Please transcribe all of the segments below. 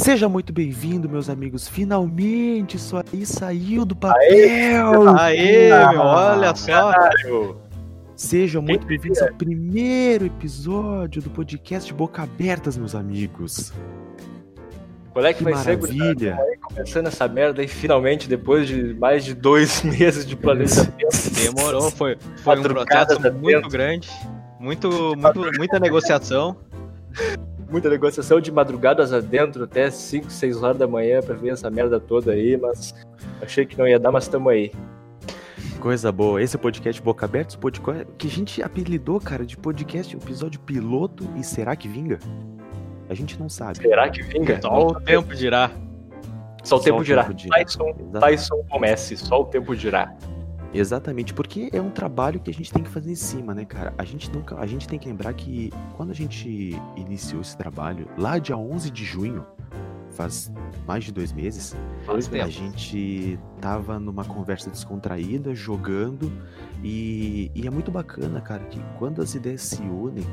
Seja muito bem-vindo, meus amigos. Finalmente isso aí saiu do papel. Aê, meu, olha só. Sejam muito bem-vindos ao primeiro episódio do podcast Boca Abertas, meus amigos. Qual é que, Que vai ser, maravilha. Vai Começando essa merda aí, finalmente, depois de mais de dois meses de planejamento. Demorou, foi, foi um processo muito grande, muito, muito, muita negociação. Muita negociação de madrugadas adentro, até 5, 6 horas da manhã pra ver essa merda toda aí, mas achei que não ia dar, mas tamo aí. Coisa boa. Esse é o podcast Boca Abertas, podcast que a gente apelidou, cara, de podcast episódio piloto e será que vinga? A gente não sabe. Será que vinga? Só o tempo dirá. Só o tempo dirá. Tyson. Tyson Messi, só o tempo dirá. Exatamente, porque é um trabalho que a gente tem que fazer em cima, né, cara? A gente nunca, a gente tem que lembrar que quando a gente iniciou esse trabalho, lá dia 11 de junho, faz mais de dois meses, Faz a gente tava numa conversa descontraída, jogando, e, e é muito bacana, cara, que quando as ideias se unem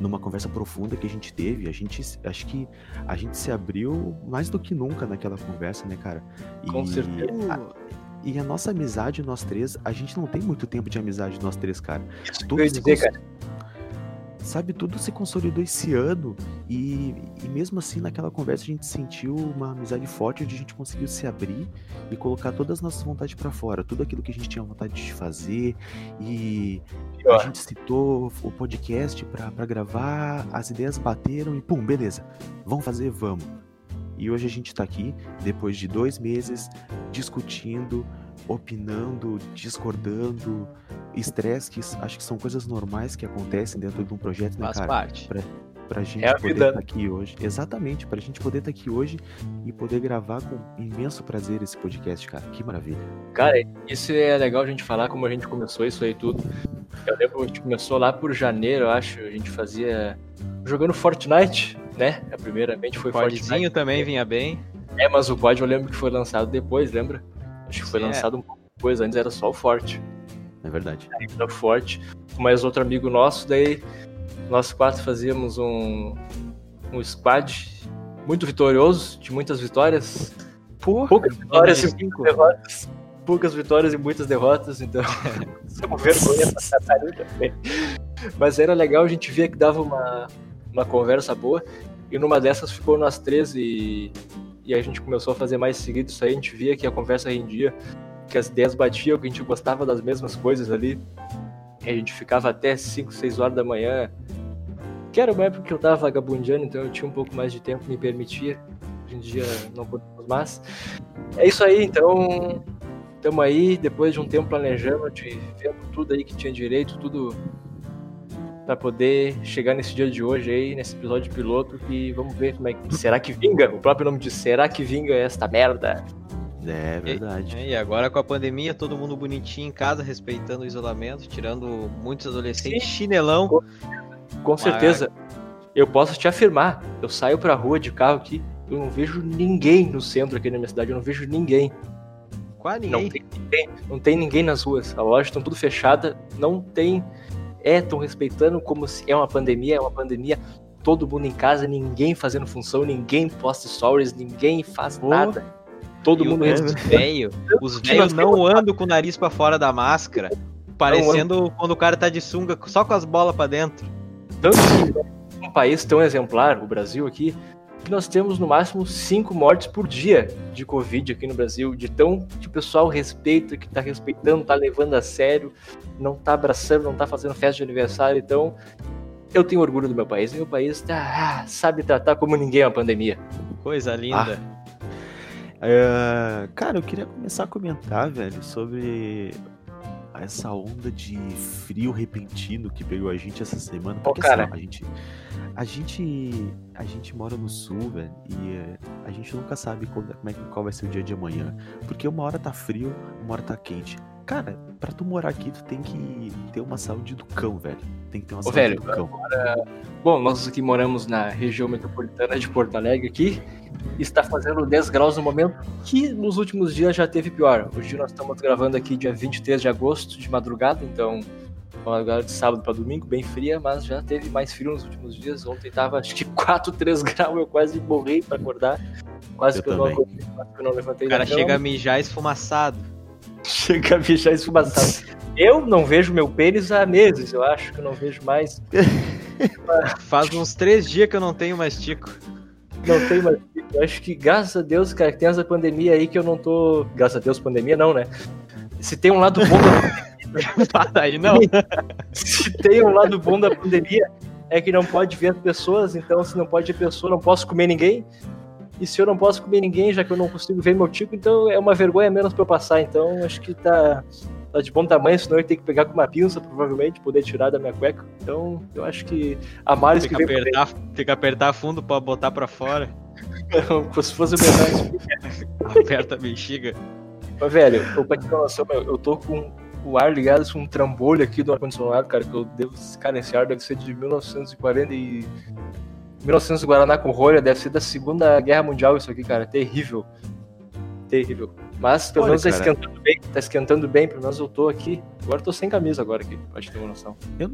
numa conversa profunda que a gente teve, a gente, acho que a gente se abriu mais do que nunca naquela conversa, né, cara? Com E certeza. a- e a nossa amizade, nós três, a gente não tem muito tempo de amizade, nós três, cara. Isso eu Tudo ia se dizer, cons- cara. Sabe, tudo se consolidou esse ano e, e mesmo assim naquela conversa a gente sentiu uma amizade forte onde a gente conseguiu se abrir e colocar todas as nossas vontades pra fora, tudo aquilo que a gente tinha vontade de fazer e a gente citou o podcast pra gravar, as ideias bateram e pum, beleza, vamos fazer, vamos. E hoje a gente tá aqui, depois de dois meses, discutindo, opinando, discordando, estresse, que acho que são coisas normais que acontecem dentro de um projeto, né, Faz cara? parte. Pra gente É poder estar aqui hoje. Exatamente, pra gente poder estar aqui hoje e poder gravar com imenso prazer esse podcast, cara. Que maravilha. Cara, isso é legal a gente falar como a gente começou isso aí tudo. Eu lembro que a gente começou lá por janeiro, eu acho. A gente fazia. jogando Fortnite, né? A primeiramente foi Fortnite. Podzinho também vinha bem. É, mas o COD eu lembro que foi lançado depois, lembra? Acho que foi é. lançado um pouco depois, antes era só o Forte. É verdade. Era o Forte. Com mais outro amigo nosso, daí nós quatro fazíamos um, um squad muito vitorioso, de muitas vitórias. Porra, Poucas vitórias e cinco. derrotas. Poucas vitórias e muitas derrotas, então. Somos vergonha pra. Mas era legal, a gente via que dava uma, uma conversa boa. E numa dessas ficou nós três e, e a gente começou a fazer mais seguido isso aí. A gente via que a conversa rendia, que as ideias batiam, que a gente gostava das mesmas coisas ali. E a gente ficava até 5, 6 horas da manhã. Que era uma época que eu tava vagabundeando, então eu tinha um pouco mais de tempo, me permitia. Hoje em dia não podemos mais. É isso aí, então. Estamos aí, depois de um tempo planejando, de vendo tudo aí que tinha direito, tudo para poder chegar nesse dia de hoje aí, nesse episódio piloto, que vamos ver como é que. Será que vinga? O próprio nome diz, será que vinga esta merda? É verdade. É, E agora com a pandemia, todo mundo bonitinho em casa, respeitando o isolamento, tirando muitos adolescentes chinelão. Com certeza. Eu posso te afirmar, eu saio pra rua de carro aqui, eu não vejo ninguém no centro aqui na minha cidade, eu não vejo ninguém. Quase Não ninguém. tem ninguém, não tem ninguém nas ruas. As lojas estão tudo fechadas, não tem. É, estão respeitando como se é uma pandemia, é uma pandemia. Todo mundo em casa, ninguém fazendo função, ninguém posta stories, ninguém faz Pô. nada. Todo E mundo o- respeitando. os velhos, não andam com o nariz pra fora da máscara, parecendo quando o cara tá de sunga só com as bolas pra dentro. Tanto que um país tão exemplar, o Brasil aqui, que nós temos no máximo cinco mortes por dia de Covid aqui no Brasil, de tão que o pessoal respeita, que tá respeitando, tá levando a sério, não tá abraçando, não tá fazendo festa de aniversário, então eu tenho orgulho do meu país, meu país tá, ah, sabe tratar como ninguém a pandemia. Coisa linda. É, cara, eu queria começar a comentar, velho, sobre essa onda de frio repentino que pegou a gente essa semana. Porque cara. assim, a gente. A gente. A gente mora no sul, velho, e é, a gente nunca sabe como é que, qual vai ser o dia de amanhã. Porque uma hora tá frio, uma hora tá quente. Cara, pra tu morar aqui, tu tem que ter uma saúde do cão, velho. Tem que ter uma saúde velho, do cão. Bom, nós aqui moramos na região metropolitana de Porto Alegre aqui, está fazendo 10 graus no momento, que nos últimos dias já teve pior. Hoje nós estamos gravando aqui dia 23 de agosto, de madrugada, então madrugada de sábado para domingo, bem fria, mas já teve mais frio nos últimos dias. Ontem tava acho que 4, 3 graus, eu quase morri para acordar. Quase Eu que eu, não acordei, quase que eu não levantei O cara chega a mijar esfumaçado. Chega a bichar esfumaçado. Eu não vejo meu pênis há meses, eu acho que eu não vejo mais. Faz uns três dias que eu não tenho mais tico. Não tem mais. Eu acho que, graças a Deus, cara, que tem essa pandemia aí que eu não tô. Graças a Deus, pandemia não, né? Se tem um lado bom da Aí não. se tem um lado bom da pandemia, é que não pode ver as pessoas, então se não pode ver pessoa, não posso comer ninguém. E se eu não posso comer ninguém, já que eu não consigo ver meu tico, então é uma vergonha menos pra eu passar. Então acho que tá, tá de bom tamanho, senão eu tenho que pegar com uma pinça, provavelmente, poder tirar da minha cueca. Então eu acho que a que Tem que pra apertar, tem que apertar fundo pra botar pra fora. mim, se fosse o menor. Aperta a bexiga. Mas, velho, eu, pra te noção, meu, eu tô com o ar ligado com um trambolho aqui do ar-condicionado, cara, que eu devo. Cara, esse ar deve ser de 1940 e. 1900 Guaraná com rolha, deve ser da Segunda Guerra Mundial isso aqui, cara. Terrível. Terrível. Mas pelo Olha, menos tá cara. esquentando bem, tá esquentando bem, pelo menos eu tô aqui. Agora eu tô sem camisa agora aqui, pra te ter uma noção. Eu,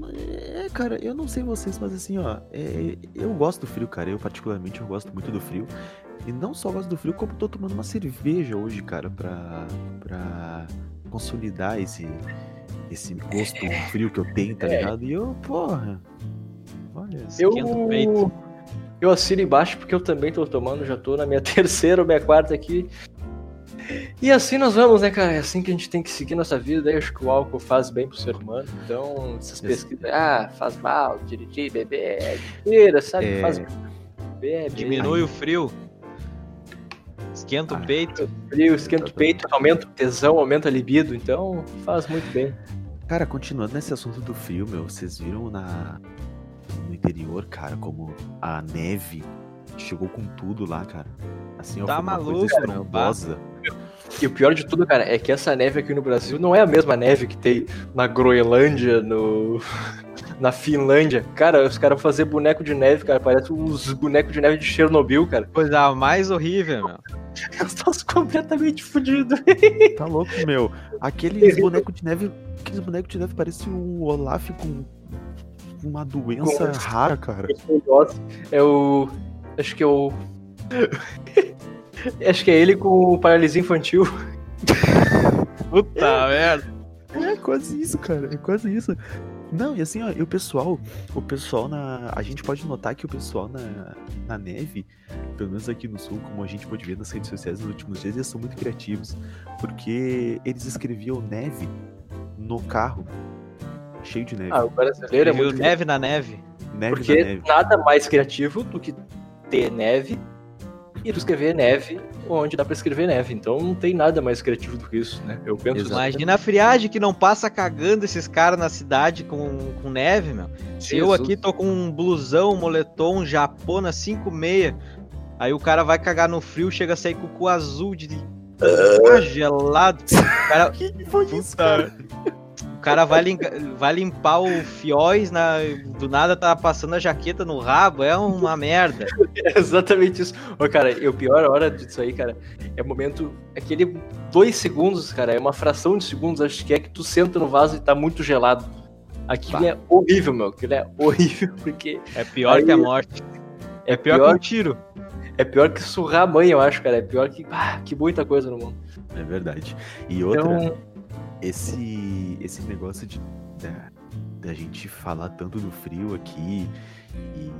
é, cara, eu não sei vocês, mas assim, ó, é, eu gosto do frio, cara. Eu, particularmente, eu gosto muito do frio. E não só gosto do frio, como tô tomando uma cerveja hoje, cara, pra, pra consolidar esse, esse gosto frio que eu tenho, tá É. ligado? E eu, porra. Olha, Esquenta o peito. Eu, eu assino embaixo porque eu também tô tomando, já tô na minha terceira ou minha quarta aqui. E assim nós vamos, né, cara? É assim que a gente tem que seguir nossa vida. Daí acho que o álcool faz bem pro ser humano. Então, essas pesquisas, ah, faz mal, dirigir, beber, é mentira, sabe? É. Faz beber, Diminui o frio. Esquenta Ah. o peito. frio, esquenta o peito, aumenta o tesão, aumenta a libido. Então, faz muito bem. Cara, continuando nesse assunto do frio, meu, vocês viram na no interior, cara, como a neve chegou com tudo lá, cara. Assim, ó, Tá maluco, coisa. E o pior de tudo, cara, é que essa neve aqui no Brasil não é a mesma neve que tem na Groenlândia, no. na Finlândia. Cara, os caras fazer boneco de neve, cara, parece uns bonecos de neve de Chernobyl, cara. Coisa mais horrível, meu. Eu tô completamente fudido. Tá louco, meu. Aqueles bonecos de neve. Aqueles bonecos de neve parecem o Olaf com uma doença Com- rara, cara. É o. Acho que é o. Acho que é ele com paralisia infantil. Puta merda. É quase isso, cara. É quase isso. Não, e assim, ó, e o pessoal, o pessoal na. A gente pode notar que o pessoal na, na neve, pelo menos aqui no sul, como a gente pode ver nas redes sociais nos últimos dias, eles são muito criativos. Porque eles escreviam neve no carro. Cheio de neve. Ah, o brasileiro é muito. neve na neve. neve Porque na neve. nada mais criativo do que ter neve e tu escrever neve onde dá pra escrever neve. Então não tem nada mais criativo do que isso, né? Eu penso Exato. Imagina a friagem que não passa cagando esses caras na cidade com, com neve, meu. Se eu aqui tô com um blusão, um moletom, um japona 5,6. Aí o cara vai cagar no frio, chega a sair com o cu azul de. Ah, gelado. O cara, que que foi isso, cara? O cara vai, lim- vai limpar o fióis, na, do nada tá passando a jaqueta no rabo, é uma merda. É exatamente isso. Ô, cara, e o pior hora disso aí, cara, é o momento. Aquele dois segundos, cara, é uma fração de segundos, acho que é que tu senta no vaso e tá muito gelado. Aquilo Bah. é horrível, meu. Aquilo é horrível, porque É pior Aí- que a morte. é Pior, pior, que um tiro. é pior que surrar a mãe, eu acho, cara. É pior que. Ah, que muita coisa no mundo. É verdade. E outra, Então, esse esse negócio de da, gente falar tanto do frio aqui e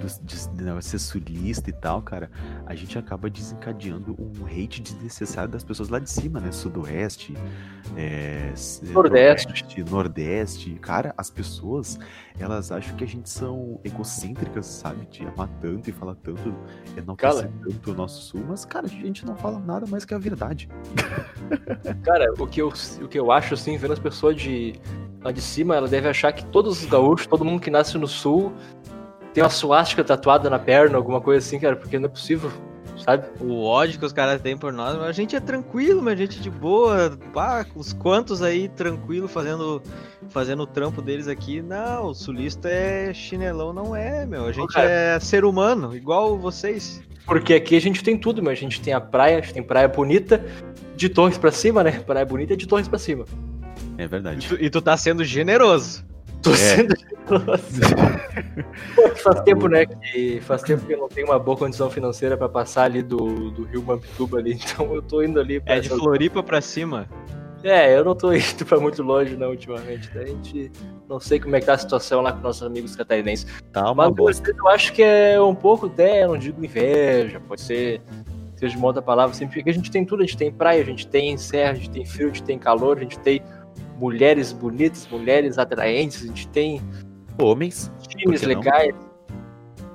dos- de, de ser sulista e tal, cara, a gente acaba desencadeando um hate desnecessário das pessoas lá de cima, né? Sudoeste, é, s- Nordeste. Nordeste, Nordeste. Cara, as pessoas, elas acham que a gente são egocêntricas, sabe? De amar tanto e falar tanto, enaltecer tanto o nosso sul, mas, cara, a gente não fala nada mais que a verdade. cara, o que, eu, o que eu acho, assim, vendo as pessoas de lá de cima, ela deve achar que todos os gaúchos, todo mundo que nasce no sul, tem uma suástica tatuada na perna, alguma coisa assim, cara, porque não é possível, sabe? O ódio que os caras têm por nós, mas a gente é tranquilo, mas a gente de boa. Pá, os quantos aí tranquilo fazendo, fazendo o trampo deles aqui. Não, o sulista é chinelão, não é, meu. A gente cara. é ser humano, igual vocês. Porque aqui a gente tem tudo, mas a gente tem a praia, a gente tem praia bonita de Torres pra cima, né? Praia bonita é de Torres pra cima. É E verdade. tu, e tu tá sendo generoso. Tô É. sendo generoso. Pô, que faz Tá tempo, né? Que faz tempo que eu não tenho uma boa condição financeira pra passar ali do, do Rio Mampituba ali. Então eu tô indo ali pra É de Floripa pra cima. É, eu não tô indo pra muito longe, não, ultimamente. A gente não sei como é que tá a situação lá com nossos amigos catarinenses. Tá uma Mas bosta. eu acho que é um pouco até, não digo inveja, pode ser, seja de uma outra palavra, sempre porque a gente tem tudo, a gente tem praia, a gente tem serra, a gente tem frio, a gente tem calor, a gente tem mulheres bonitas, mulheres atraentes, a gente tem Homens. times legais.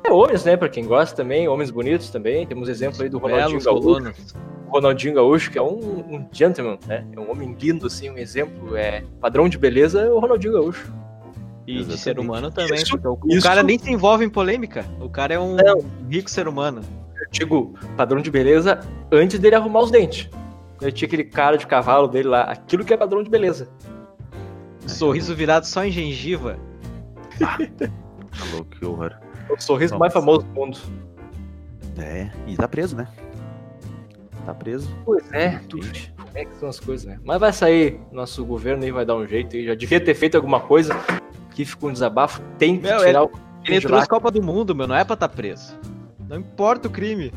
É homens, né, pra quem gosta também, homens bonitos também. Temos exemplo aí do Ronaldinho Gaúcho. Ronaldinho Gaúcho, que é um, um gentleman, né? É um homem lindo, assim, um exemplo. É padrão de beleza é o Ronaldinho Gaúcho. E de Exatamente. ser humano também. Isso- porque o, o isso- cara nem se envolve em polêmica. O cara é um Não. rico ser humano. Eu digo padrão de beleza antes dele arrumar os dentes. Ele tinha aquele cara de cavalo dele lá. Aquilo que é padrão de beleza. Sorriso virado só em gengiva. Tá louco, que horror. É o sorriso Nossa. mais famoso do mundo. É, e tá preso, né? Tá preso. Pois é, tu como é que são as coisas, né? Mas vai sair, nosso governo aí vai dar um jeito. aí. Já devia ter feito alguma coisa. Que ficou um desabafo. Tem que Meu, tirar o. Ele trouxe lá. Copa do Mundo, meu. Não é pra estar preso. Não importa o crime.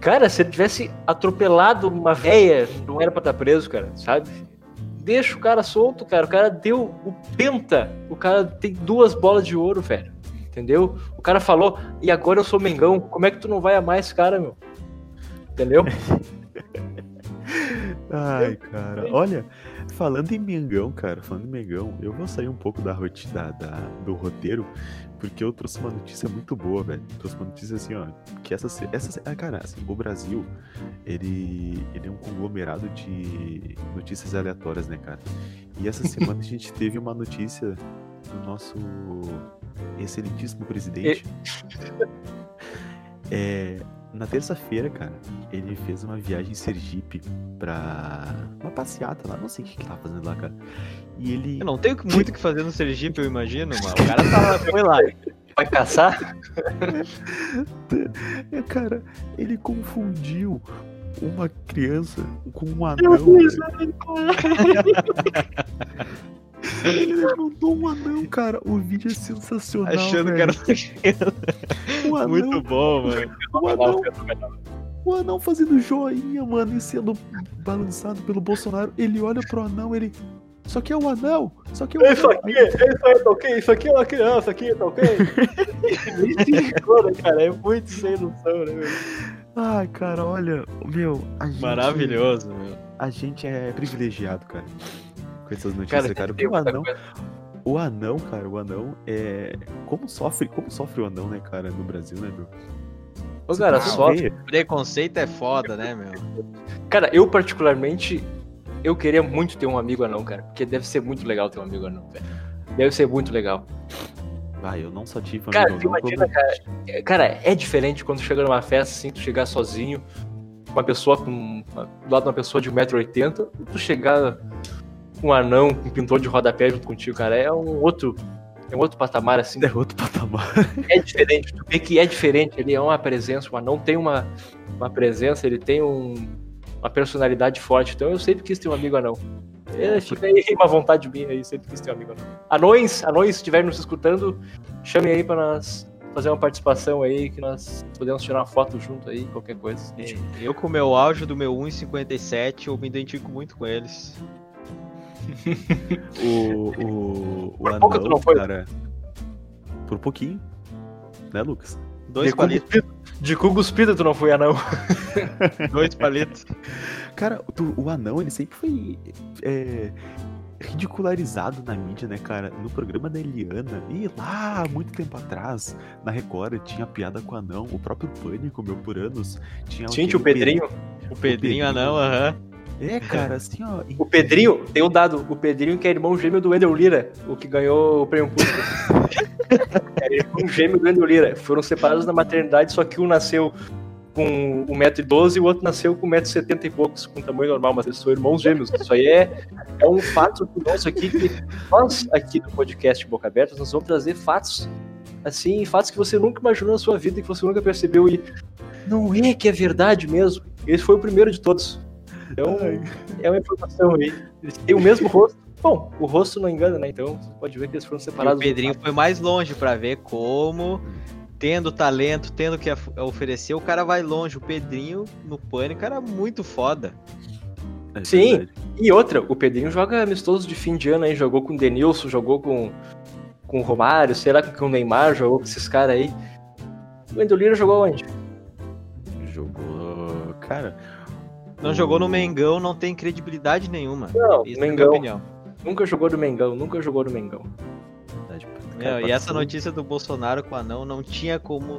Cara, se ele tivesse atropelado uma véia, não era pra estar preso, cara, sabe? Deixa o cara solto, cara. O cara deu o penta. O cara tem duas bolas de ouro, velho. Entendeu? O cara falou, e agora eu sou Mengão. Como é que tu não vai amar esse cara, meu? Entendeu? Ai, cara. Olha, falando em Mengão, cara, falando em Mengão, eu vou sair um pouco da rotina da, do roteiro, porque eu trouxe uma notícia muito boa, velho. Trouxe uma notícia assim, ó, que essa, essa, ah, cara, assim, o Brasil, ele, ele é um conglomerado de notícias aleatórias, né, cara? E essa semana a gente teve uma notícia do nosso excelentíssimo presidente. É, na terça-feira, cara, ele fez uma viagem em Sergipe pra uma passeata lá, não sei o que que ele tava fazendo lá, cara. E ele. Eu não tenho muito o que fazer no Sergipe, eu imagino, mas o cara tá lá, foi lá. Vai caçar? É, cara, ele confundiu uma criança com um anão. velho. Ele mandou um anão, cara. O vídeo é sensacional. Achando que era velho. um anão, Muito bom, mano. um anão, o anão fazendo joinha, mano, e sendo balançado pelo Bolsonaro. Ele olha pro anão, ele. Só que é o anão! Só que é o Isso anão! aqui, isso aí tá ok, isso aqui é uma criança aqui, tá ok? Isso, né, cara, é muito sem noção, né, meu? Ai, cara, olha, meu, a gente. Maravilhoso, meu. A gente é privilegiado, cara. Com essas notícias, Cara, cara. o anão, o anão, cara, o anão é. Como sofre, como sofre o anão, né, cara, no Brasil, né, meu? Ô, cara, Ah, só. vê. Preconceito é foda, né, meu? Cara, eu particularmente, eu queria muito ter um amigo anão, cara. Porque deve ser muito legal ter um amigo anão, velho. Deve ser muito legal. Ah, eu não só tive Cara, amigo tu anão, imagina, cara. é- Cara, é diferente quando chega numa festa, assim, tu chegar sozinho, uma pessoa com. Do lado de uma pessoa de 1,80m, e tu chegar um anão, um pintor de rodapé junto contigo, cara. É um outro. É um outro patamar, assim. É outro patamar. É diferente. Tu vê que é diferente. Ele é uma presença. O anão tem uma, uma presença, ele tem um, uma personalidade forte. Então eu sempre quis ter um amigo anão. É, fica aí uma vontade minha aí, sempre quis ter um amigo anão. Anões, anões, se estiverem nos escutando, chamem aí pra nós fazer uma participação aí, que nós podemos tirar uma foto junto aí, qualquer coisa. É, Eu, com o meu auge do meu 1,57, eu me identifico muito com eles. O, o, o Por pouco anão, não foi? cara. Por pouquinho. Né, Lucas? Dois de, palitos. de cu cuspido tu não foi anão. Dois palitos. Cara, tu- o anão, ele sempre foi é, ridicularizado na mídia, né, cara? No programa da Eliana. E lá, há muito tempo atrás, na Record, tinha piada com o anão. O próprio Pânico, meu, por anos. Tinha Gente, o aquele Pedrinho. O Pedrinho anão, aham. É, cara, assim, ó. e- O Pedrinho, tem o dado, o Pedrinho que é irmão gêmeo do Wendel Lira, o que ganhou o prêmio Público. é irmão gêmeo do Wendel Lira. Foram separados na maternidade, só que um nasceu com 1,12m e o outro nasceu com 1,70m e poucos, com tamanho normal, mas eles são irmãos gêmeos. Isso aí é, é um fato nosso aqui, que nós aqui do podcast Boca Aberta, nós vamos trazer fatos, assim, fatos que você nunca imaginou na sua vida, que você nunca percebeu e não é que é verdade mesmo. Esse foi o primeiro de todos. Então, Ai, é uma informação aí. Eles têm o mesmo rosto. Bom, o rosto não engana, né? Então você pode ver que eles foram E o separados. Pedrinho foi mais longe pra ver como, tendo talento, tendo que af- oferecer, o cara vai longe. O Pedrinho, no pânico, era muito foda. É Sim. verdade. E outra, o Pedrinho joga amistoso de fim de ano aí, jogou com o Denilson, jogou com, com o Romário, sei lá, com o Neymar, jogou com esses caras aí. O Endolira jogou onde? Jogou. Cara. Não jogou no Mengão, não tem credibilidade nenhuma. Não, Isso é a minha Mengão. opinião. Nunca jogou do Mengão, nunca jogou do Mengão. Verdade, Meu, e essa notícia do Bolsonaro com o anão não tinha como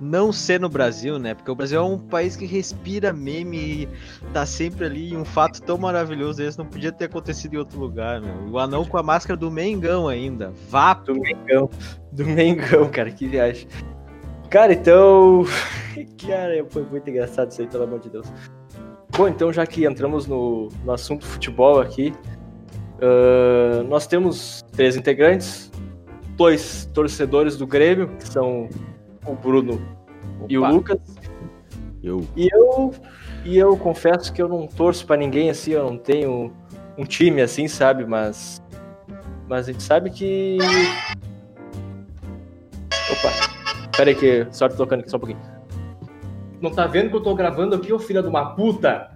não ser no Brasil, né? Porque o Brasil é um país que respira meme e tá sempre ali. E um fato tão maravilhoso esse não podia ter acontecido em outro lugar, meu. E o anão com a máscara do Mengão ainda. Vapo. Do Mengão. Do Mengão, cara, que viagem. Cara, então. Cara, foi muito engraçado isso aí, pelo amor de Deus. Bom, então já que entramos no, no assunto futebol aqui, ah, nós temos três integrantes, dois torcedores do Grêmio, que são o Bruno e o Opa. Lucas. Eu. E eu, e eu confesso que eu não torço pra ninguém assim, eu não tenho um time assim, sabe? Mas, mas a gente sabe que. Opa, pera aí que tô tocando aqui só um pouquinho. Não tá vendo que eu tô gravando aqui, ô filha de uma puta?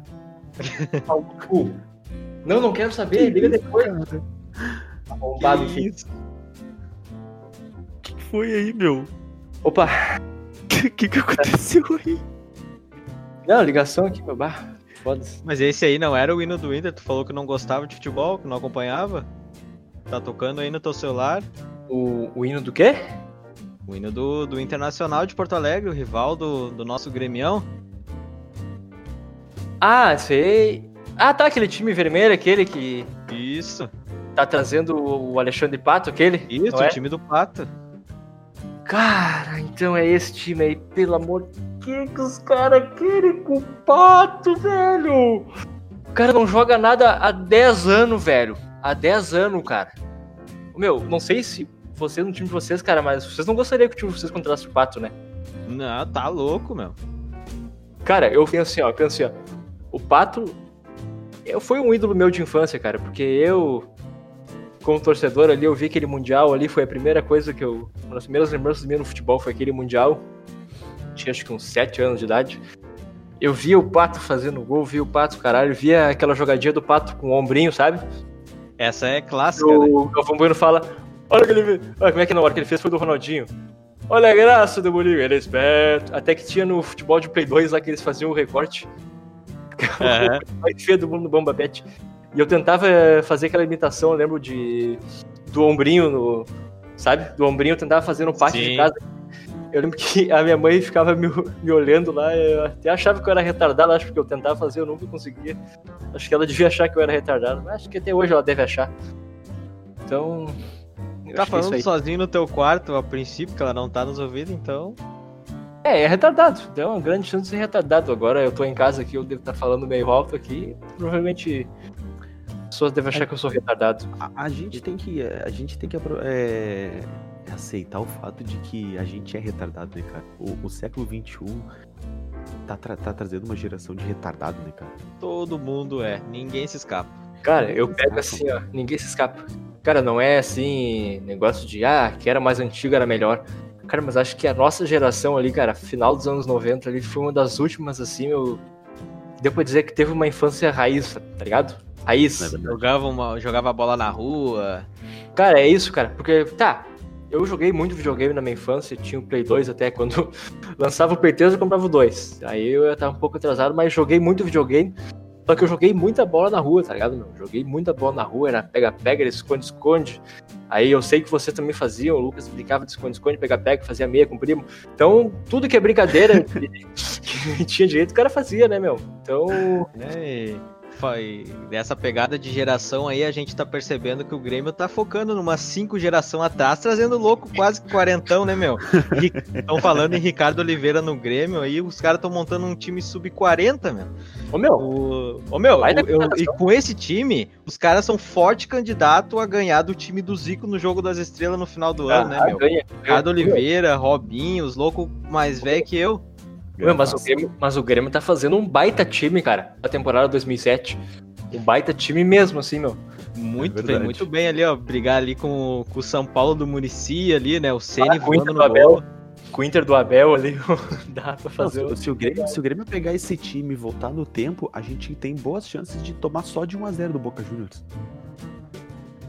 Não, não quero saber, liga depois. Arrombado, Que filho. O que que foi aí, meu? Opa, O que, que que aconteceu aí? não, ligação aqui, meu bar. Foda-se. Mas esse aí não era o hino do Inter? Tu falou que não gostava de futebol, que não acompanhava? Tá tocando aí no teu celular? O, o hino do quê? O hino do, do Internacional de Porto Alegre, o rival do, do nosso Gremião. Ah, sei. Ah, tá, aquele time vermelho, aquele que Isso, tá trazendo o Alexandre Pato, aquele? isso, é? o time do Pato. Cara, então é esse time aí, pelo amor que que os caras querem com o Pato, velho? O cara não joga nada há 10 anos, velho. Há 10 anos, cara. Meu, não sei se vocês no time de vocês, cara, mas vocês não gostariam que o time de vocês contratasse o Pato, né? Não, tá louco, meu. Cara, eu penso assim, ó, eu penso assim, ó. O Pato eu, foi um ídolo meu de infância, cara, porque eu, como torcedor ali, eu vi aquele Mundial ali, foi a primeira coisa que eu. Uma das primeiras lembranças minhas no futebol foi aquele Mundial. Tinha acho que uns 7 anos de idade. Eu via o Pato fazendo gol, via o Pato, caralho, via aquela jogadinha do Pato com o ombrinho, sabe? Essa é clássica, né? O Galvão Bueno fala: Olha que ele. Olha como é que na hora que ele fez foi do Ronaldinho. Olha a graça do Bolinho, ele é esperto. Até que tinha no futebol de Play 2 lá que eles faziam o recorte. Aham. mais feio do mundo do Bomba Pet. E eu tentava eh, fazer aquela imitação, eu lembro de. do ombrinho no. Sabe? Do ombrinho eu tentava fazer no pátio Sim. de casa. Eu lembro que a minha mãe ficava me, me olhando lá, eu até achava que eu era retardado, acho que eu tentava fazer, eu nunca conseguia. Acho que ela devia achar que eu era retardado, mas acho que até hoje ela deve achar. Então. Tá é falando sozinho no teu quarto a princípio, que ela não tá nos ouvindo, então. É, é retardado. Tem uma grande chance de ser retardado. Agora eu tô em casa aqui, eu devo estar falando meio alto aqui. Provavelmente as pessoas devem achar que eu sou retardado. A, a gente tem que. A gente tem que é, aceitar o fato de que a gente é retardado, né, cara? O, o século XXI tá, tra- tá trazendo uma geração de retardado, né, cara? Todo mundo é, ninguém se escapa. Cara, eu pego assim, ó, ninguém se escapa. Cara, não é assim, negócio de, ah, que era mais antigo, era melhor. Cara, mas acho que a nossa geração ali, cara, final dos anos 90 ali, foi uma das últimas, assim, eu... Deu pra dizer que teve uma infância raiz, tá ligado? Raiz. É? Jogava, uma, jogava bola na rua. Cara, é isso, cara, porque, tá, eu joguei muito videogame na minha infância, tinha o Play 2 até, quando lançava o Play 3 eu comprava o 2. Aí eu tava um pouco atrasado, mas joguei muito videogame, só que eu joguei muita bola na rua, tá ligado, meu? Joguei muita bola na rua, era pega-pega, era esconde-esconde. Aí eu sei que você também fazia, o Lucas brincava de esconde-esconde, pega-pega, fazia meia com o primo. Então, tudo que é brincadeira que, tinha direito, o cara fazia, né, meu? Então, Né? E foi dessa pegada de geração aí, a gente tá percebendo que o Grêmio tá focando numa cinco geração atrás, trazendo louco quase que quarentão, né, meu? Estão falando em Ricardo Oliveira no Grêmio, aí os caras estão montando um time sub-40, meu. ô meu, O, ô, meu, o- eu- e com esse time, os caras são forte candidato a ganhar do time do Zico no Jogo das Estrelas no final do ano, né, ah, meu? ganha. Ricardo Oliveira, Robinho, os loucos mais velhos que eu. Meu, mas, o Grêmio, mas o Grêmio tá fazendo um baita time, cara, na temporada 2007. um baita time mesmo, assim, meu. Muito É bem, muito bem ali, ó. Brigar ali com, com o São Paulo do Murici ali, né? O Ceni Ah, com o Inter voando do no Abel. gol. Com o Inter do Abel ali, dá pra Não, fazer. se, se o Grêmio, se o Grêmio pegar esse time e voltar no tempo, a gente tem boas chances de tomar só de 1x0 do Boca Juniors.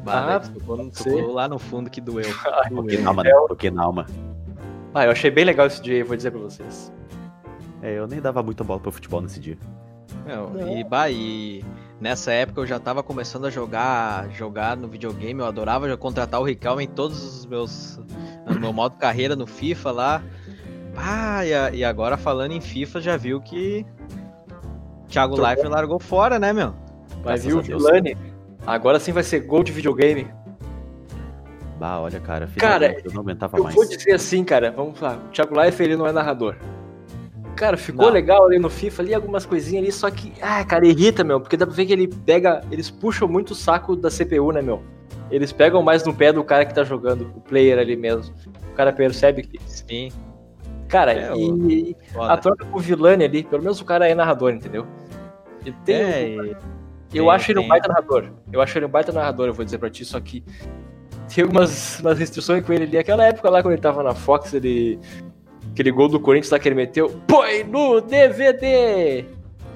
Bah, Ah, velho, tocou, lá no fundo que doeu. Porque doeu. na alma, né? Porque na alma. Ah, eu achei bem legal esse dia aí, vou dizer pra vocês. É, eu nem dava muita bola pro futebol nesse dia. Meu, e, bah, e nessa época eu já tava começando a jogar, jogar no videogame, eu adorava já contratar o Riquelme em todos os meus. no meu modo carreira no FIFA lá. Ah, e, e agora falando em FIFA, já viu que. Thiago Trocou. Leifert largou fora, né, meu? Mas viu o. Vilani? Agora sim vai ser gol de videogame. Bah, olha, cara, Cara, eu não aguentava Eu mais. vou dizer assim, cara, vamos lá. O Thiago Leifert, ele não é narrador. Cara, ficou Não. legal ali no FIFA, ali algumas coisinhas ali, só que, ah, cara, irrita, meu, porque dá pra ver que ele pega, eles puxam muito o saco da CPU, né, meu? Eles pegam mais no pé do cara que tá jogando, o player ali mesmo. O cara percebe que, Sim. cara, É, e Foda. a troca com o Vilani ali, pelo menos o cara é narrador, entendeu? Ele tem, É, e- eu tem- acho ele um tem- baita narrador. Eu acho ele um baita narrador, eu vou dizer pra ti, só que tem algumas umas restrições com ele ali. Aquela época lá, quando ele tava na Fox, ele. Aquele gol do Corinthians lá que ele meteu. Põe no DVD!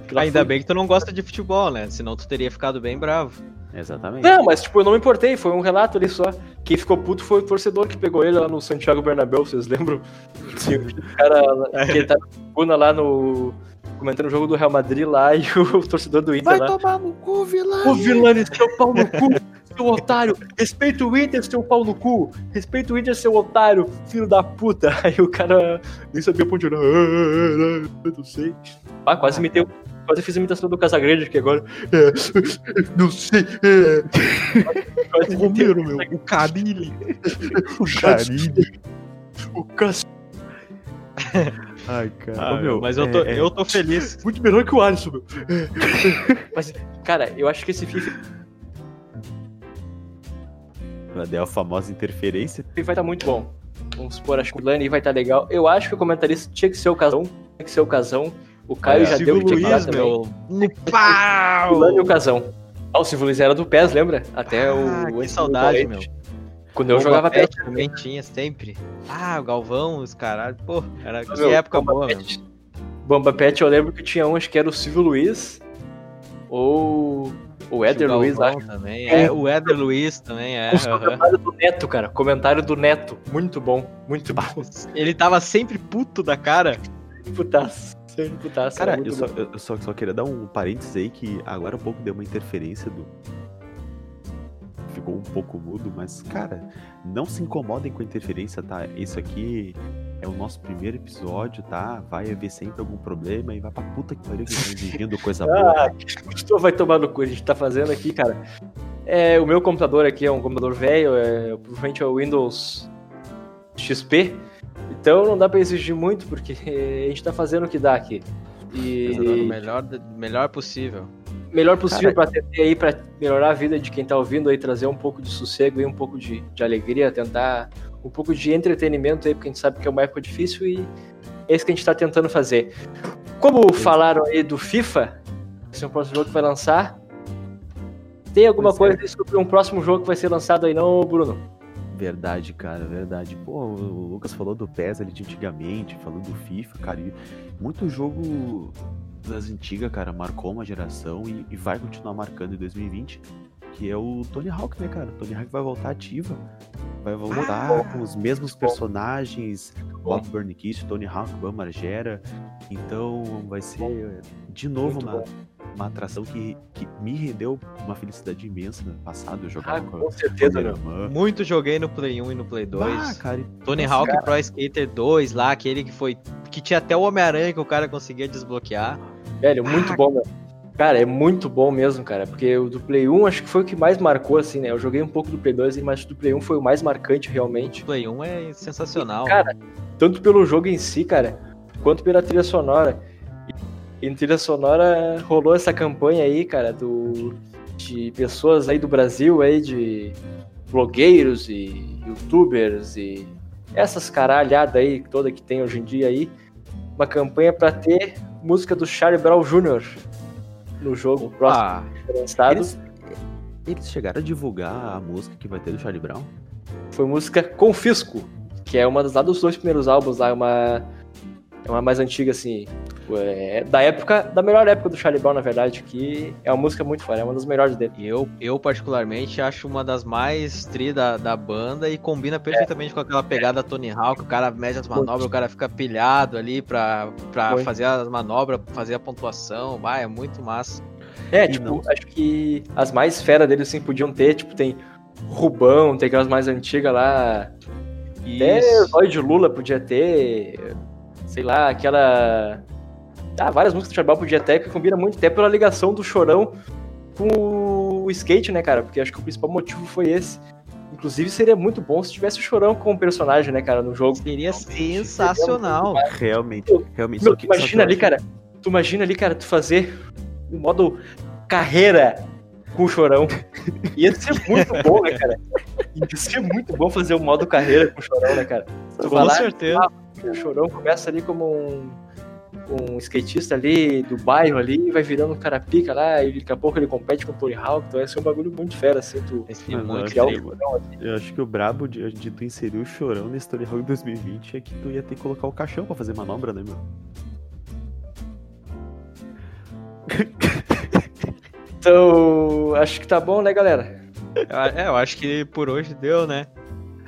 Aquela Ainda foi- bem que tu não gosta de futebol, né? Senão tu teria ficado bem bravo. Exatamente. Não, mas tipo, eu não me importei, foi um relato ali só. Quem ficou puto foi o torcedor que pegou ele lá no Santiago Bernabéu, vocês lembram? Tinha o cara que ele tribuna lá no. comentando o jogo do Real Madrid lá e o torcedor do Inter lá. tomar no cu, vilão! Ô Vilani, seu pau no cu, seu otário, respeita o Inter, seu pau no cu, respeita o Inter, seu otário, filho da puta. Aí o cara nem sabia pra onde. Ah, ah, ah, Eu não sei. Ah, quase me deu. Quase fiz a imitação do Casagrande aqui agora. É, não sei. É. Quase me deu. meu, o Carilli. O Carilli. O Cas... Ai, cara. Ah, meu, mas eu tô, é- é- eu tô feliz. Muito melhor que o Alisson, meu. Mas, cara, eu acho que esse FIFA é a famosa interferência. vai estar muito bom. Vamos supor, acho que o Lani vai estar legal. Eu acho que o comentarista tinha que ser o Casão. Tinha que ser o Casão. O Caio É, já deu de Luiz, também. meu. No O pau! Lani e o Casão. Ah, o Silvio Luiz era do PES, lembra? Até Ah, o. que saudade, meu. Quando eu Bomba jogava PES. Pet também tinha sempre. Ah, o Galvão, os caralho. Pô, era que Meu, época Bomba boa, meu. Pet. Bomba Pet, eu lembro que tinha um, acho que era o Silvio Luiz. Ou. O Éder o Luiz, acho. também. É. É, o Éder Luiz também, é. Os aham. comentários do Neto, cara. Comentário do Neto. Muito bom. Muito bom. Ele tava sempre puto da cara. Putaço. Sempre putaço. Cara, eu, só, eu só, só queria dar um parênteses aí que agora há pouco deu uma interferência do. Ficou um pouco mudo, mas, cara, não se incomodem com a interferência, tá? Isso aqui é o nosso primeiro episódio, tá? Vai haver sempre algum problema e vai pra puta que pariu que tá exigindo coisa boa. Ah, Gostou, vai tomar no cu. A gente tá fazendo aqui, cara. É, o meu computador aqui é um computador velho, é, provavelmente é o Windows XP. Então não dá pra exigir muito, porque a gente tá fazendo o que dá aqui. O E melhor, melhor possível. Melhor possível pra atender aí, pra melhorar a vida de quem tá ouvindo aí, trazer um pouco de sossego e um pouco de, de alegria, tentar um pouco de entretenimento aí, porque a gente sabe que é uma época difícil e é isso que a gente tá tentando fazer. Como falaram aí do FIFA, esse é o próximo jogo que vai lançar. Tem alguma Pois coisa sobre um próximo jogo que vai ser lançado aí, não, Bruno? Verdade, cara, verdade. Pô, o Lucas falou do PES ali de antigamente, falou do FIFA, cara. E muito jogo das antigas, cara, marcou uma geração e, e vai continuar marcando em 2020. Que é o Tony Hawk, né, cara? O Tony Hawk vai voltar ativa. Vai voltar com os mesmos personagens. Bob Burnquist, Tony Hawk, Bam Margera. Então vai ser de novo Muito uma, bom. uma atração que, que me rendeu uma felicidade imensa no passado. Eu jogava Ah, com, com certeza, meu. Muito joguei no Play 1 e no Play 2. Ah, cara, Tony Hawk Pro Skater 2 lá, aquele que foi. Que tinha até o Homem-Aranha que o cara conseguia desbloquear. Velho, muito Ah, bom. Cara, é muito bom mesmo, cara. Porque o do Play 1 acho que foi o que mais marcou, assim, né? Eu joguei um pouco do Play 2, mas o do Play 1 foi o mais marcante, realmente. O Play 1 é sensacional. Cara, tanto pelo jogo em si, cara, quanto pela trilha sonora. E em trilha sonora rolou essa campanha aí, cara, do de pessoas aí do Brasil aí de blogueiros e youtubers e essas caralhadas aí toda que tem hoje em dia aí, uma campanha pra ter música do Charlie Brown Jr. no jogo próximo Ah, lançado. Eles, eles chegaram a divulgar a música que vai ter do Charlie Brown? Foi música Confisco, que é uma das lá dos dois primeiros álbuns lá, é uma é uma mais antiga assim, é, da época, da melhor época do Charlie Brown, na verdade, que é uma música muito foda, é uma das melhores dele. eu, eu particularmente acho uma das mais tri da, da banda e combina perfeitamente com aquela pegada Tony Hawk, o cara mede as manobras, o cara fica pilhado ali pra, pra Muito. fazer as manobras, fazer a pontuação, vai, é muito massa. É, E tipo, não- acho que as mais fera dele assim podiam ter, tipo, tem Rubão, tem aquelas mais antigas lá, até Isso. Zóio de Lula podia ter, sei lá, aquela. Ah, várias músicas do Charlie Brown podia ter, que combina muito, até pela ligação do Chorão com o skate, né, cara? Porque acho que o principal motivo foi esse. Inclusive, seria muito bom se tivesse o Chorão como personagem, né, cara, no jogo. Seria sensacional. Realmente, realmente. Meu, tu imagina ali, cara. Tu imagina ali, cara, tu fazer o modo carreira com o chorão. Ia ser muito bom, né, cara? Ia ser muito bom fazer o modo carreira com o chorão, né, cara? Tu Com lá, certeza. O chorão começa ali como um, um skatista ali do bairro ali, vai virando um cara pica lá, e daqui a pouco ele compete com o Tony Hawk, então ia ser um bagulho muito fera, assim, tu Esse Mas eu muito acho criar que- um chorão ali. Eu acho que o brabo de, de tu inserir o chorão na Story Hawk 2020 é que tu ia ter que colocar o caixão pra fazer manobra, né, meu? Então, acho que tá bom, né, galera? É, eu acho que por hoje deu, né?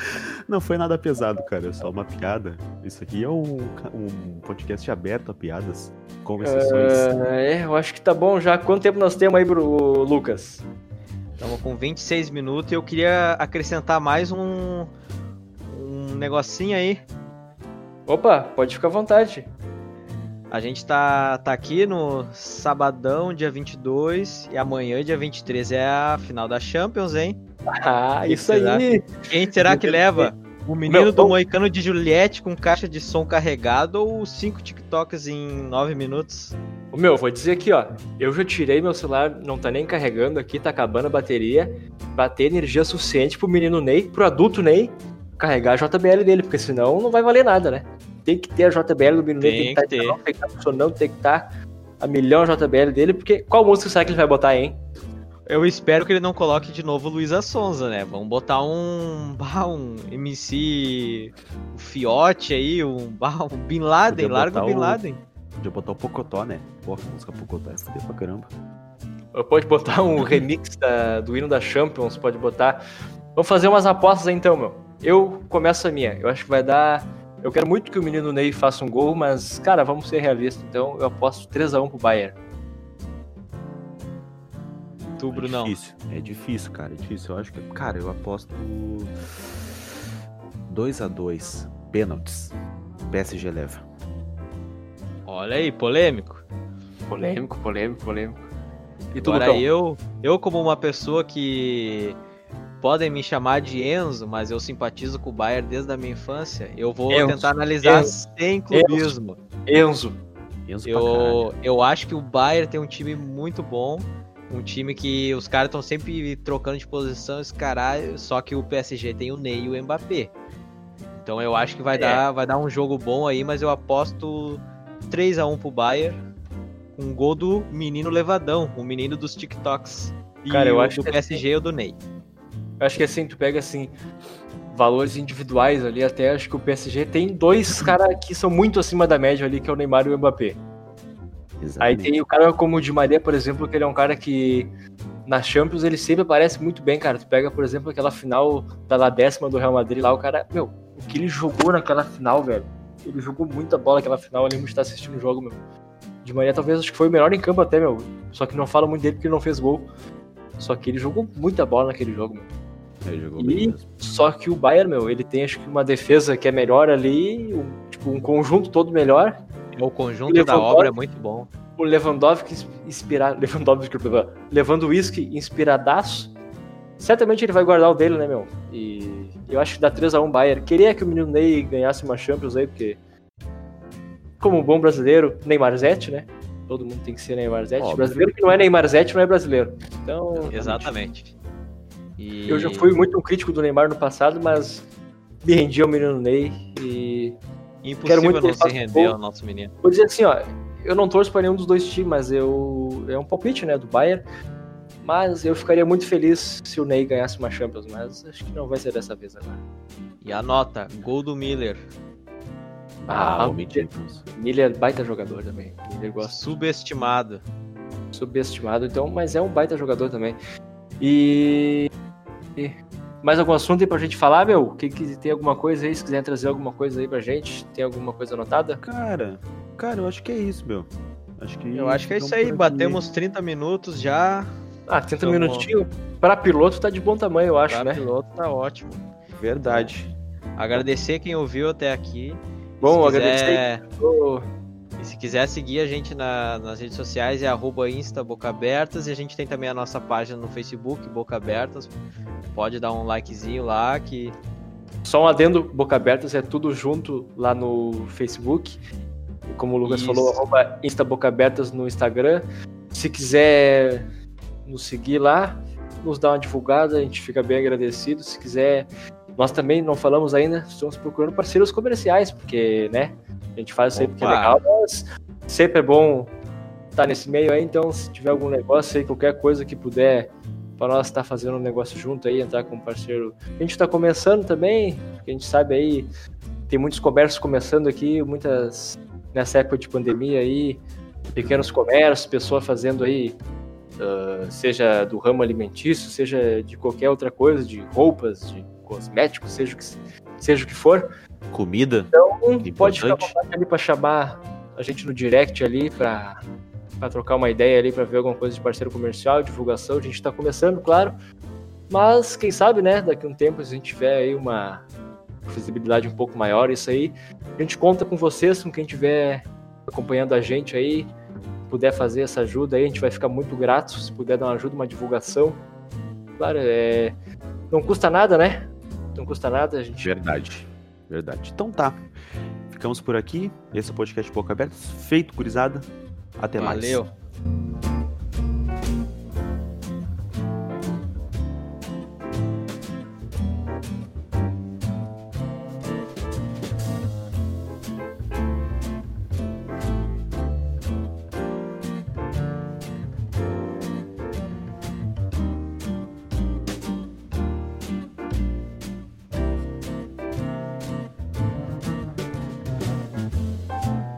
Não foi nada pesado, cara, é só uma piada. Isso aqui é um, um podcast aberto a piadas, com exceções. Ah, é, eu acho que tá bom já. Quanto tempo nós temos aí, Bru- Lucas? Estamos com 26 minutos e eu queria acrescentar mais um, um negocinho aí. Opa, pode ficar à vontade. A gente tá, tá aqui no sabadão, dia 22, e amanhã, dia 23, é a final da Champions, hein? Ah, isso será? aí. Quem será que leva? O menino Meu, do Moicano de Juliette com caixa de som carregado ou cinco TikToks em 9 minutos? Ô, Meu, vou dizer aqui, ó. Eu já tirei meu celular, não tá nem carregando aqui, tá acabando a bateria, pra ter energia suficiente pro menino Ney, pro adulto Ney, carregar a JBL dele, porque senão não vai valer nada, né? Tem que ter a JBL do menino Ney, Tem tem que que ter. estar tem que estar funcionando, tem que estar a milhão JBL dele, porque qual música será que ele vai botar aí, hein? Eu espero que ele não coloque de novo Luísa Sonza, né? Vamos botar um. bah, um MC. Um Fiote aí, um, bah, um Bin Laden, larga o botar Bin o- Laden. Podia botar o Pocotó, né? Pô, a música Pocotó é foder pra caramba. Pode botar um remix da- do hino da Champions, pode botar. Vamos fazer umas apostas aí, então, meu. Eu começo a minha. Eu acho que vai dar. Eu quero muito que o menino Ney faça um gol, mas, cara, vamos ser realistas. Então, eu aposto 3x1 pro Bayern. Tu, É Brunão. difícil, é difícil, cara, é difícil. Eu acho que, cara, eu aposto 2x2, pênaltis. PSG leva. Olha aí, polêmico. Polêmico, polêmico, polêmico. E tu, Agora eu, eu como uma pessoa que podem me chamar de Enzo, mas eu simpatizo com o Bayern desde a minha infância, eu vou Enzo, tentar analisar Enzo, sem clubismo. Enzo. Enzo. Eu, eu acho que o Bayern tem um time muito bom, um time que os caras estão sempre trocando de posição, esse caralho, só que o PSG tem o Ney e o Mbappé. Então eu acho que vai, É. dar, vai dar um jogo bom aí, mas eu aposto 3 a 1 pro Bayern, com um gol do menino Levadão, o menino dos TikToks. E Cara, eu acho do que- PSG e o do Ney. Eu acho que assim, tu pega assim, valores individuais ali, até acho que o PSG tem dois caras que são muito acima da média ali, que é o Neymar e o Mbappé. Aí Exatamente. tem o cara como o Di Maria, por exemplo, que ele é um cara que na Champions ele sempre aparece muito bem, cara. Tu pega, por exemplo, aquela final da décima do Real Madrid lá, o cara, meu, o que ele jogou naquela final, velho. Ele jogou muita bola naquela final, eu lembro de estar assistindo o jogo, meu. Di Maria talvez acho que foi o melhor em campo até, meu. Só que não fala muito dele porque ele não fez gol. Só que ele jogou muita bola naquele jogo, meu. Ele jogou E- bem mesmo. Só que o Bayern, meu, ele tem acho que uma defesa que é melhor ali, um, tipo, um conjunto todo melhor. O conjunto Ele da obra é muito bom. o Lewandowski inspirado. Lewandowski, Lewandowski inspiradaço. Certamente ele vai guardar o dele, né, meu? E eu acho que dá 3x1 Bayern. Queria que o menino Ney ganhasse uma Champions aí, porque. Como um bom brasileiro, Neymarzete, né? Todo mundo tem que ser Neymarzete. Óbvio. Brasileiro que não é Neymarzete não é brasileiro. Então. Exatamente. E... Eu já fui muito um crítico do Neymar no passado, mas me rendi ao menino Ney e Quero Impossível muito que não se render ao nosso menino. Vou dizer assim, ó, eu não torço para nenhum dos dois times, mas eu é um palpite, né, do Bayern. Mas eu ficaria muito feliz se o Ney ganhasse uma Champions, mas acho que não vai ser dessa vez agora. E a nota, gol do Miller. Ah, o Miller, Miller é baita jogador também. Miller gosta. Subestimado. Subestimado, então, mas é um baita jogador também. E mais algum assunto aí pra gente falar, meu? Que, que tem alguma coisa aí? Se quiser trazer alguma coisa aí pra gente, tem alguma coisa anotada? Cara, cara, eu acho que é isso, meu. Acho que eu acho que é isso aí. Batemos 30 minutos já. Ah, 30 Somos... minutinhos. Pra piloto tá de bom tamanho, eu acho, pra né? Pra piloto tá ótimo. Verdade. Agradecer quem ouviu até aqui. Bom, se agradecer. E se quiser seguir a gente na, nas redes sociais é arroba Insta Boca Abertas e a gente tem também a nossa página no Facebook, Boca Abertas. Pode dar um likezinho lá que. Só um adendo, Boca Abertas é tudo junto lá no Facebook. Como o Lucas Isso. falou, arroba Insta Boca Abertas no Instagram. Se quiser nos seguir lá, nos dar uma divulgada, a gente fica bem agradecido. Se quiser, nós também não falamos ainda, estamos procurando parceiros comerciais, porque, né, a gente faz sempre que é legal, mas sempre é bom estar nesse meio aí, então se tiver algum negócio aí, qualquer coisa que puder para nós estar fazendo um negócio junto aí, entrar com um parceiro. A gente está começando também, porque a gente sabe aí, tem muitos comércios começando aqui, muitas nessa época de pandemia aí, pequenos comércios, pessoas fazendo aí Uh, seja do ramo alimentício, seja de qualquer outra coisa, de roupas, de cosméticos, seja o que, seja o que for. Comida. Então, pode ficar ali para chamar a gente no direct ali para para trocar uma ideia ali, para ver alguma coisa de parceiro comercial, divulgação. A gente está começando, claro. Mas quem sabe, né, daqui a um tempo, se a gente tiver aí uma visibilidade um pouco maior, isso aí, a gente conta com vocês, com quem estiver acompanhando a gente aí, puder fazer essa ajuda aí, a gente vai ficar muito grato se puder dar uma ajuda, uma divulgação. Claro, é... não custa nada, né? Não custa nada, a gente. Verdade, verdade. Então tá. Ficamos por aqui. Esse é o podcast Boca Aberta. Feito, gurizada. Até Valeu. mais. Valeu.